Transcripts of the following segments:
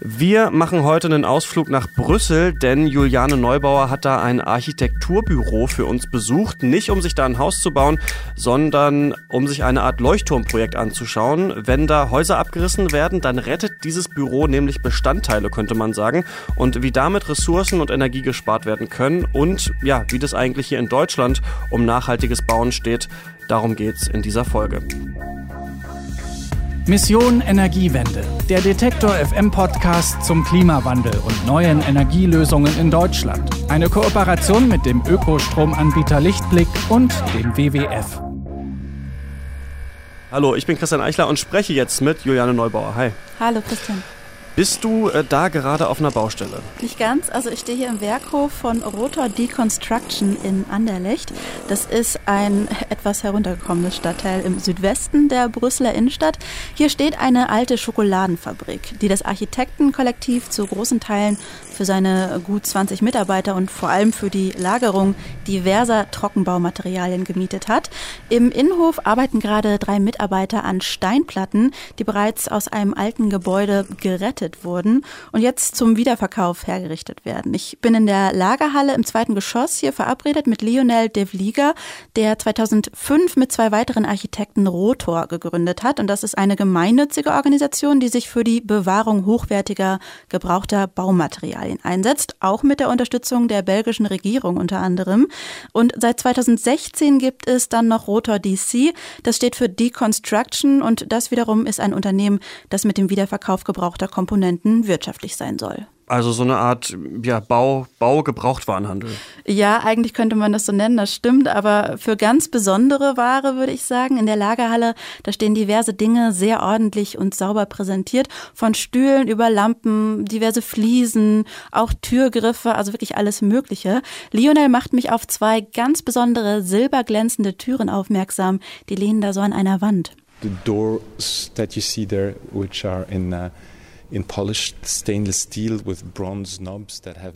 Wir machen heute einen Ausflug nach Brüssel, denn Juliane Neubauer hat da ein Architekturbüro für uns besucht. Nicht um sich da ein Haus zu bauen, sondern um sich eine Art Leuchtturmprojekt anzuschauen. Wenn da Häuser abgerissen werden, dann rettet dieses Büro nämlich Bestandteile, könnte man sagen. Und wie damit Ressourcen und Energie gespart werden können und ja, wie das eigentlich hier in Deutschland um nachhaltiges Bauen steht, darum geht's in dieser Folge. Mission Energiewende, der Detektor FM Podcast zum Klimawandel und neuen Energielösungen in Deutschland. Eine Kooperation mit dem Ökostromanbieter Lichtblick und dem WWF. Hallo, ich bin Christian Eichler und spreche jetzt mit Juliane Neubauer. Hi. Hallo Christian. Bist du äh, da gerade auf einer Baustelle? Nicht ganz. Also ich stehe hier im Werkhof von Rotor Deconstruction in Anderlecht. Das ist ein etwas heruntergekommenes Stadtteil im Südwesten der Brüsseler Innenstadt. Hier steht eine alte Schokoladenfabrik, die das Architektenkollektiv zu großen Teilen für seine gut 20 Mitarbeiter und vor allem für die Lagerung diverser Trockenbaumaterialien gemietet hat. Im Innenhof arbeiten gerade drei Mitarbeiter an Steinplatten, die bereits aus einem alten Gebäude gerettet wurden und jetzt zum Wiederverkauf hergerichtet werden. Ich bin in der Lagerhalle im zweiten Geschoss hier verabredet mit Lionel Devliga, der 2005 mit zwei weiteren Architekten Rotor gegründet hat. Und das ist eine gemeinnützige Organisation, die sich für die Bewahrung hochwertiger gebrauchter Baumaterialien einsetzt, auch mit der Unterstützung der belgischen Regierung unter anderem. Und seit 2016 gibt es dann noch Rotor DC. Das steht für Deconstruction und das wiederum ist ein Unternehmen, das mit dem Wiederverkauf gebrauchter Komponenten wirtschaftlich sein soll. Also so eine Art ja, Bau, Bau-Gebrauchtwarenhandel. Ja, eigentlich könnte man das so nennen, das stimmt. Aber für ganz besondere Ware würde ich sagen, in der Lagerhalle, da stehen diverse Dinge sehr ordentlich und sauber präsentiert. Von Stühlen über Lampen, diverse Fliesen, auch Türgriffe, also wirklich alles Mögliche. Lionel macht mich auf zwei ganz besondere silberglänzende Türen aufmerksam. Die lehnen da so an einer Wand. The doors that you see there, which are in uh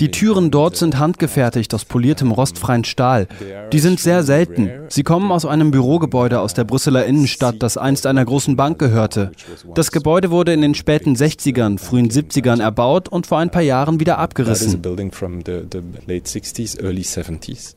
die Türen dort sind handgefertigt aus poliertem rostfreien Stahl. Die sind sehr selten. Sie kommen aus einem Bürogebäude aus der Brüsseler Innenstadt, das einst einer großen Bank gehörte. Das Gebäude wurde in den späten 60ern, frühen 70ern erbaut und vor ein paar Jahren wieder abgerissen.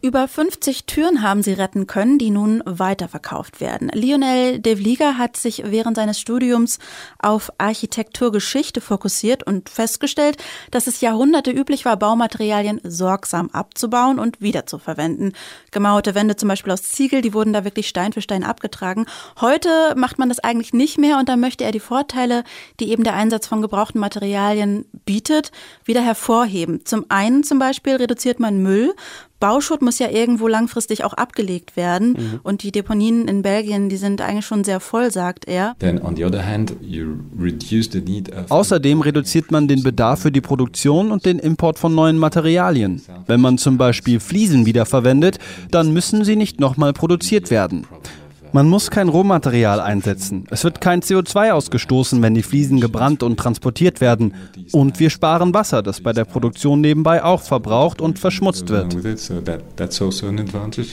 Über 50 Türen haben sie retten können, die nun weiterverkauft werden. Lionel Devliga hat sich während seines Studiums auf Architekturgeschichte fokussiert und festgestellt, dass es Jahrhunderte üblich war, Baumaterialien sorgsam abzubauen und wiederzuverwenden. Gemauerte Wände zum Beispiel aus Ziegel, die wurden da wirklich Stein für Stein abgetragen. Heute macht man das eigentlich nicht mehr und da möchte er die Vorteile, die eben der Einsatz von gebrauchten Materialien bietet, wieder hervorheben. Zum einen zum Beispiel reduziert man Müll, Bauschutt muss ja irgendwo langfristig auch abgelegt werden. Mhm. Und die Deponien in Belgien, die sind eigentlich schon sehr voll, sagt er. Außerdem reduziert man den Bedarf für die Produktion und den Import von neuen Materialien. Wenn man zum Beispiel Fliesen wiederverwendet, dann müssen sie nicht nochmal produziert werden. Man muss kein Rohmaterial einsetzen. Es wird kein CO2 ausgestoßen, wenn die Fliesen gebrannt und transportiert werden. Und wir sparen Wasser, das bei der Produktion nebenbei auch verbraucht und verschmutzt wird.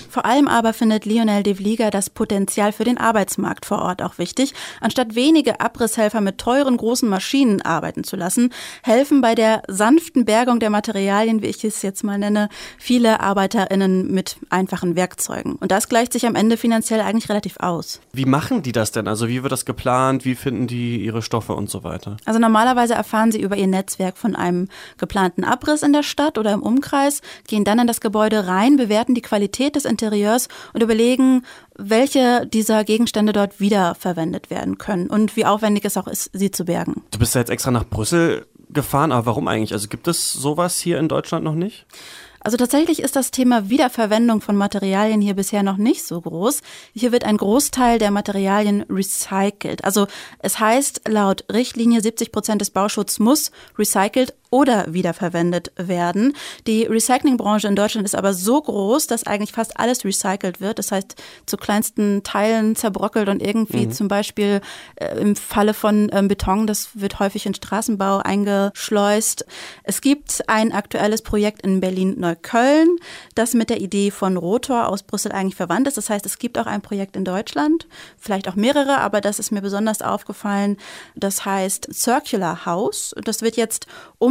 Vor allem aber findet Lionel de Vlieger das Potenzial für den Arbeitsmarkt vor Ort auch wichtig. Anstatt wenige Abrisshelfer mit teuren großen Maschinen arbeiten zu lassen, helfen bei der sanften Bergung der Materialien, wie ich es jetzt mal nenne, viele ArbeiterInnen mit einfachen Werkzeugen. Und das gleicht sich am Ende finanziell eigentlich relativ relativ aus. Wie machen die das denn? Also wie wird das geplant? Wie finden die ihre Stoffe und so weiter? Also normalerweise erfahren sie über ihr Netzwerk von einem geplanten Abriss in der Stadt oder im Umkreis, gehen dann in das Gebäude rein, bewerten die Qualität des Interieurs und überlegen, welche dieser Gegenstände dort wiederverwendet werden können und wie aufwendig es auch ist, sie zu bergen. Du bist ja jetzt extra nach Brüssel gefahren, aber warum eigentlich? Also gibt es sowas hier in Deutschland noch nicht? Also tatsächlich ist das Thema Wiederverwendung von Materialien hier bisher noch nicht so groß. Hier wird ein Großteil der Materialien recycelt. Also es heißt laut Richtlinie 70 Prozent des Bauschutzes muss recycelt oder wiederverwendet werden. Die Recyclingbranche in Deutschland ist aber so groß, dass eigentlich fast alles recycelt wird. Das heißt, zu kleinsten Teilen zerbröckelt und irgendwie mhm. zum Beispiel äh, im Falle von ähm, Beton, das wird häufig in Straßenbau eingeschleust. Es gibt ein aktuelles Projekt in Berlin-Neukölln, das mit der Idee von Rotor aus Brüssel eigentlich verwandt ist. Das heißt, es gibt auch ein Projekt in Deutschland, vielleicht auch mehrere, aber das ist mir besonders aufgefallen. Das heißt Circular House. Das wird jetzt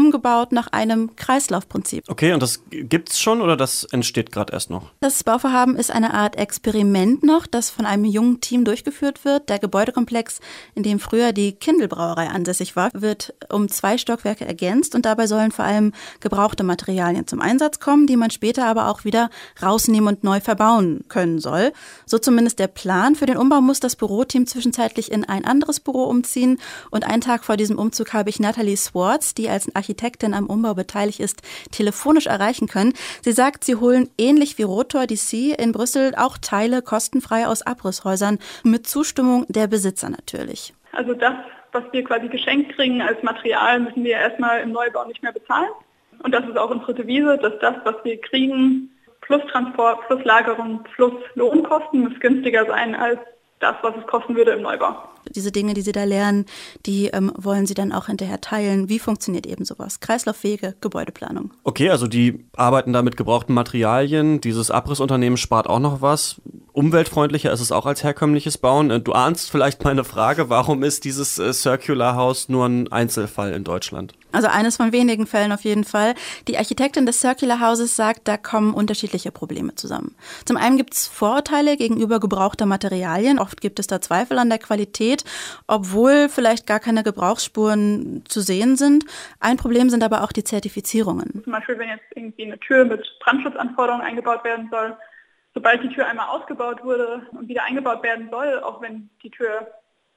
umgebaut nach einem Kreislaufprinzip. Okay, und das gibt's schon oder das entsteht gerade erst noch? Das Bauvorhaben ist eine Art Experiment noch, das von einem jungen Team durchgeführt wird. Der Gebäudekomplex, in dem früher die Kindelbrauerei ansässig war, wird um zwei Stockwerke ergänzt und dabei sollen vor allem gebrauchte Materialien zum Einsatz kommen, die man später aber auch wieder rausnehmen und neu verbauen können soll. So zumindest der Plan. Für den Umbau muss das Büroteam zwischenzeitlich in ein anderes Büro umziehen und einen Tag vor diesem Umzug habe ich Natalie Swartz, die als Architektin am Umbau beteiligt ist, telefonisch erreichen können. Sie sagt, sie holen ähnlich wie Rotor DC in Brüssel auch Teile kostenfrei aus Abrisshäusern mit Zustimmung der Besitzer natürlich. Also das, was wir quasi geschenkt kriegen als Material, müssen wir erstmal im Neubau nicht mehr bezahlen. Und das ist auch unsere Devise, dass das, was wir kriegen, plus Transport, plus Lagerung, plus Lohnkosten, muss günstiger sein als das, was es kosten würde im Neubau. Diese Dinge, die Sie da lernen, die ähm, wollen Sie dann auch hinterher teilen. Wie funktioniert eben sowas? Kreislauffähige Gebäudeplanung. Okay, also die arbeiten da mit gebrauchten Materialien. Dieses Abrissunternehmen spart auch noch was. Umweltfreundlicher ist es auch als herkömmliches Bauen. Äh, du ahnst vielleicht meine Frage, warum ist dieses äh, Circular House nur ein Einzelfall in Deutschland? Also eines von wenigen Fällen auf jeden Fall. Die Architektin des Circular Houses sagt, da kommen unterschiedliche Probleme zusammen. Zum einen gibt es Vorurteile gegenüber gebrauchter Materialien. Oft gibt es da Zweifel an der Qualität, obwohl vielleicht gar keine Gebrauchsspuren zu sehen sind. Ein Problem sind aber auch die Zertifizierungen. Zum Beispiel, wenn jetzt irgendwie eine Tür mit Brandschutzanforderungen eingebaut werden soll, sobald die Tür einmal ausgebaut wurde und wieder eingebaut werden soll, auch wenn die Tür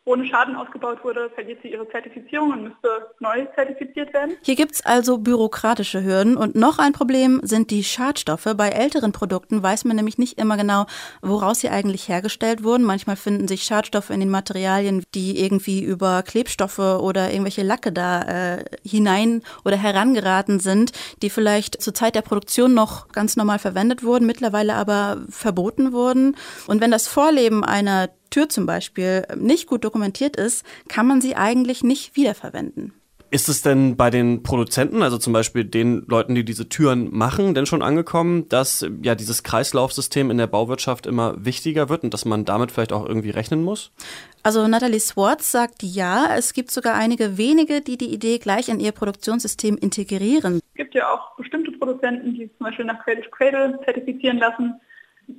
ohne Schaden ausgebaut wurde, verliert sie ihre Zertifizierung und müsste neu zertifiziert werden. Hier gibt es also bürokratische Hürden. Und noch ein Problem sind die Schadstoffe. Bei älteren Produkten weiß man nämlich nicht immer genau, woraus sie eigentlich hergestellt wurden. Manchmal finden sich Schadstoffe in den Materialien, die irgendwie über Klebstoffe oder irgendwelche Lacke da äh, hinein oder herangeraten sind, die vielleicht zur Zeit der Produktion noch ganz normal verwendet wurden, mittlerweile aber verboten wurden. Und wenn das Vorleben einer Tür zum Beispiel nicht gut dokumentiert ist, kann man sie eigentlich nicht wiederverwenden. Ist es denn bei den Produzenten, also zum Beispiel den Leuten, die diese Türen machen, denn schon angekommen, dass ja dieses Kreislaufsystem in der Bauwirtschaft immer wichtiger wird und dass man damit vielleicht auch irgendwie rechnen muss? Also Natalie Swartz sagt ja, es gibt sogar einige wenige, die die Idee gleich in ihr Produktionssystem integrieren. Es gibt ja auch bestimmte Produzenten, die zum Beispiel nach Cradle to Cradle zertifizieren lassen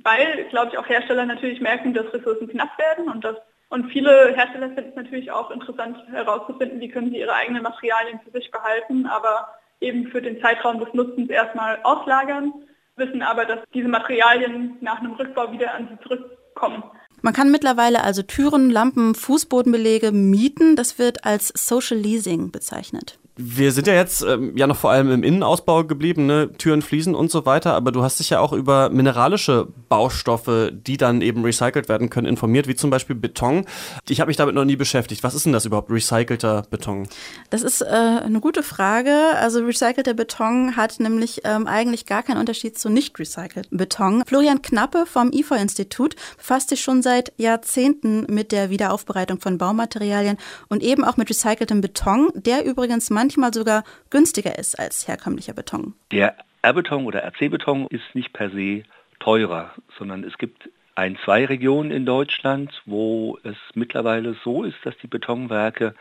weil, glaube ich, auch Hersteller natürlich merken, dass Ressourcen knapp werden und das und viele Hersteller finden es natürlich auch interessant herauszufinden, wie können sie ihre eigenen Materialien für sich behalten, aber eben für den Zeitraum des Nutzens erstmal auslagern, wissen aber, dass diese Materialien nach einem Rückbau wieder an sie zurückkommen. Man kann mittlerweile also Türen, Lampen, Fußbodenbelege mieten. Das wird als Social Leasing bezeichnet wir sind ja jetzt ähm, ja noch vor allem im Innenausbau geblieben, ne? Türen, Fliesen und so weiter, aber du hast dich ja auch über mineralische Baustoffe, die dann eben recycelt werden können, informiert, wie zum Beispiel Beton. Ich habe mich damit noch nie beschäftigt. Was ist denn das überhaupt, recycelter Beton? Das ist äh, eine gute Frage. Also recycelter Beton hat nämlich ähm, eigentlich gar keinen Unterschied zu nicht recyceltem Beton. Florian Knappe vom IFO-Institut befasst sich schon seit Jahrzehnten mit der Wiederaufbereitung von Baumaterialien und eben auch mit recyceltem Beton, der übrigens manchmal manchmal sogar günstiger ist als herkömmlicher Beton. Der R-Beton oder RC-Beton ist nicht per se teurer, sondern es gibt ein, zwei Regionen in Deutschland, wo es mittlerweile so ist, dass die Betonwerke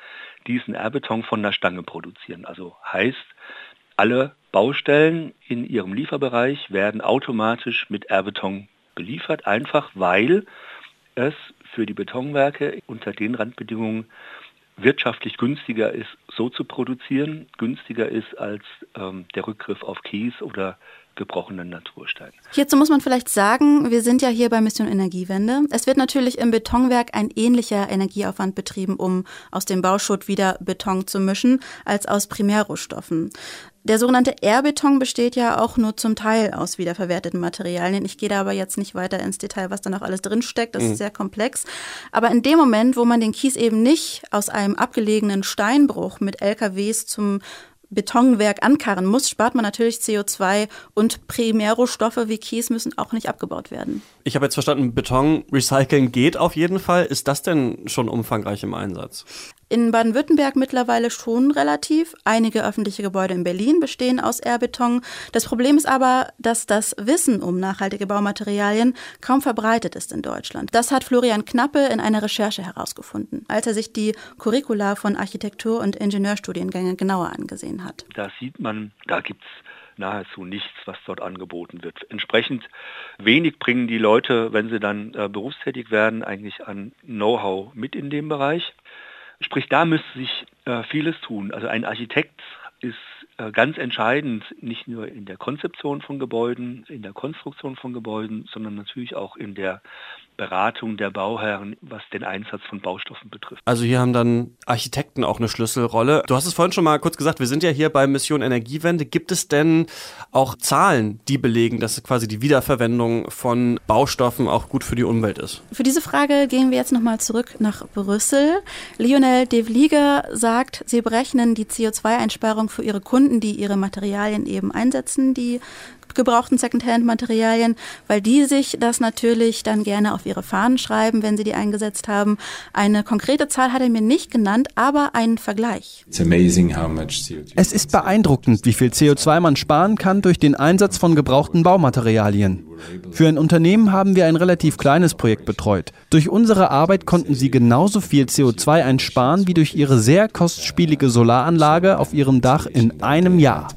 diesen R-Beton von der Stange produzieren. Also heißt, alle Baustellen in ihrem Lieferbereich werden automatisch mit R-Beton beliefert, einfach weil es für die Betonwerke unter den Randbedingungen wirtschaftlich günstiger ist, so zu produzieren, günstiger ist als ähm, der Rückgriff auf Kies oder gebrochenen Naturstein. Hierzu muss man vielleicht sagen, wir sind ja hier bei Mission Energiewende. Es wird natürlich im Betonwerk ein ähnlicher Energieaufwand betrieben, um aus dem Bauschutt wieder Beton zu mischen, als aus Primärrohstoffen. Der sogenannte R-Beton besteht ja auch nur zum Teil aus wiederverwerteten Materialien. Ich gehe da aber jetzt nicht weiter ins Detail, was da noch alles drinsteckt. Das mhm. ist sehr komplex. Aber in dem Moment, wo man den Kies eben nicht aus einem abgelegenen Steinbruch mit LKWs zum Betonwerk ankarren muss, spart man natürlich CO2 und Primärrohstoffe wie Kies müssen auch nicht abgebaut werden. Ich habe jetzt verstanden, Beton recyceln geht auf jeden Fall. Ist das denn schon umfangreich im Einsatz? In Baden-Württemberg mittlerweile schon relativ. Einige öffentliche Gebäude in Berlin bestehen aus Airbeton. Das Problem ist aber, dass das Wissen um nachhaltige Baumaterialien kaum verbreitet ist in Deutschland. Das hat Florian Knappe in einer Recherche herausgefunden, als er sich die Curricula von Architektur- und Ingenieurstudiengängen genauer angesehen hat. Da sieht man, da gibt es nahezu nichts, was dort angeboten wird. Entsprechend wenig bringen die Leute, wenn sie dann äh, berufstätig werden, eigentlich an Know-how mit in dem Bereich. Sprich, da müsste sich äh, vieles tun. Also ein Architekt ist ganz entscheidend, nicht nur in der Konzeption von Gebäuden, in der Konstruktion von Gebäuden, sondern natürlich auch in der Beratung der Bauherren, was den Einsatz von Baustoffen betrifft. Also hier haben dann Architekten auch eine Schlüsselrolle. Du hast es vorhin schon mal kurz gesagt, wir sind ja hier bei Mission Energiewende. Gibt es denn auch Zahlen, die belegen, dass quasi die Wiederverwendung von Baustoffen auch gut für die Umwelt ist? Für diese Frage gehen wir jetzt nochmal zurück nach Brüssel. Lionel De Vlieger sagt, sie berechnen die CO2-Einsparung für ihre Kunden, die ihre Materialien eben einsetzen, die gebrauchten Secondhand-Materialien, weil die sich das natürlich dann gerne auf ihre Fahnen schreiben, wenn sie die eingesetzt haben. Eine konkrete Zahl hat er mir nicht genannt, aber einen Vergleich. Es ist beeindruckend, wie viel CO2 man sparen kann durch den Einsatz von gebrauchten Baumaterialien. Für ein Unternehmen haben wir ein relativ kleines Projekt betreut. Durch unsere Arbeit konnten sie genauso viel CO2 einsparen wie durch ihre sehr kostspielige Solaranlage auf ihrem Dach in einem Jahr.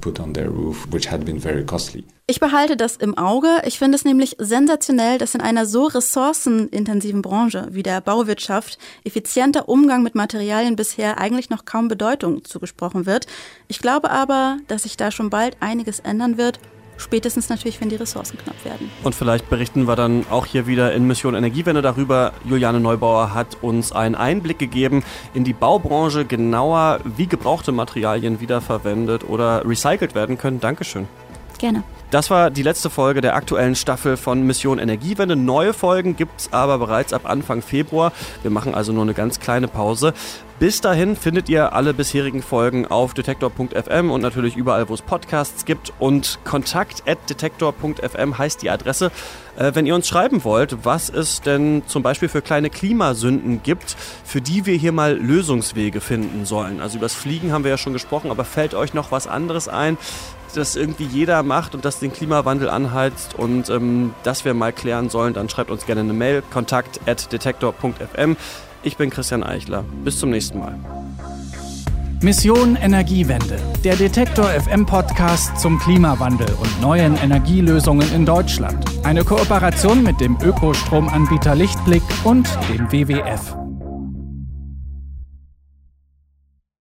Ich behalte das im Auge. Ich finde es nämlich sensationell, dass in einer so ressourcenintensiven Branche wie der Bauwirtschaft effizienter Umgang mit Materialien bisher eigentlich noch kaum Bedeutung zugesprochen wird. Ich glaube aber, dass sich da schon bald einiges ändern wird Spätestens natürlich, wenn die Ressourcen knapp werden. Und vielleicht berichten wir dann auch hier wieder in Mission Energiewende darüber. Juliane Neubauer hat uns einen Einblick gegeben in die Baubranche, genauer, wie gebrauchte Materialien wiederverwendet oder recycelt werden können. Dankeschön. Gerne. Das war die letzte Folge der aktuellen Staffel von Mission Energiewende. Neue Folgen gibt es aber bereits ab Anfang Februar. Wir machen also nur eine ganz kleine Pause. Bis dahin findet ihr alle bisherigen Folgen auf detektor.fm und natürlich überall, wo es Podcasts gibt. Und kontakt.detektor.fm heißt die Adresse. Äh, wenn ihr uns schreiben wollt, was es denn zum Beispiel für kleine Klimasünden gibt, für die wir hier mal Lösungswege finden sollen. Also über das Fliegen haben wir ja schon gesprochen, aber fällt euch noch was anderes ein? Das irgendwie jeder macht und das den Klimawandel anheizt und ähm, das wir mal klären sollen, dann schreibt uns gerne eine Mail, kontakt at detektor.fm. Ich bin Christian Eichler. Bis zum nächsten Mal. Mission Energiewende, der Detektor FM Podcast zum Klimawandel und neuen Energielösungen in Deutschland. Eine Kooperation mit dem Ökostromanbieter Lichtblick und dem WWF.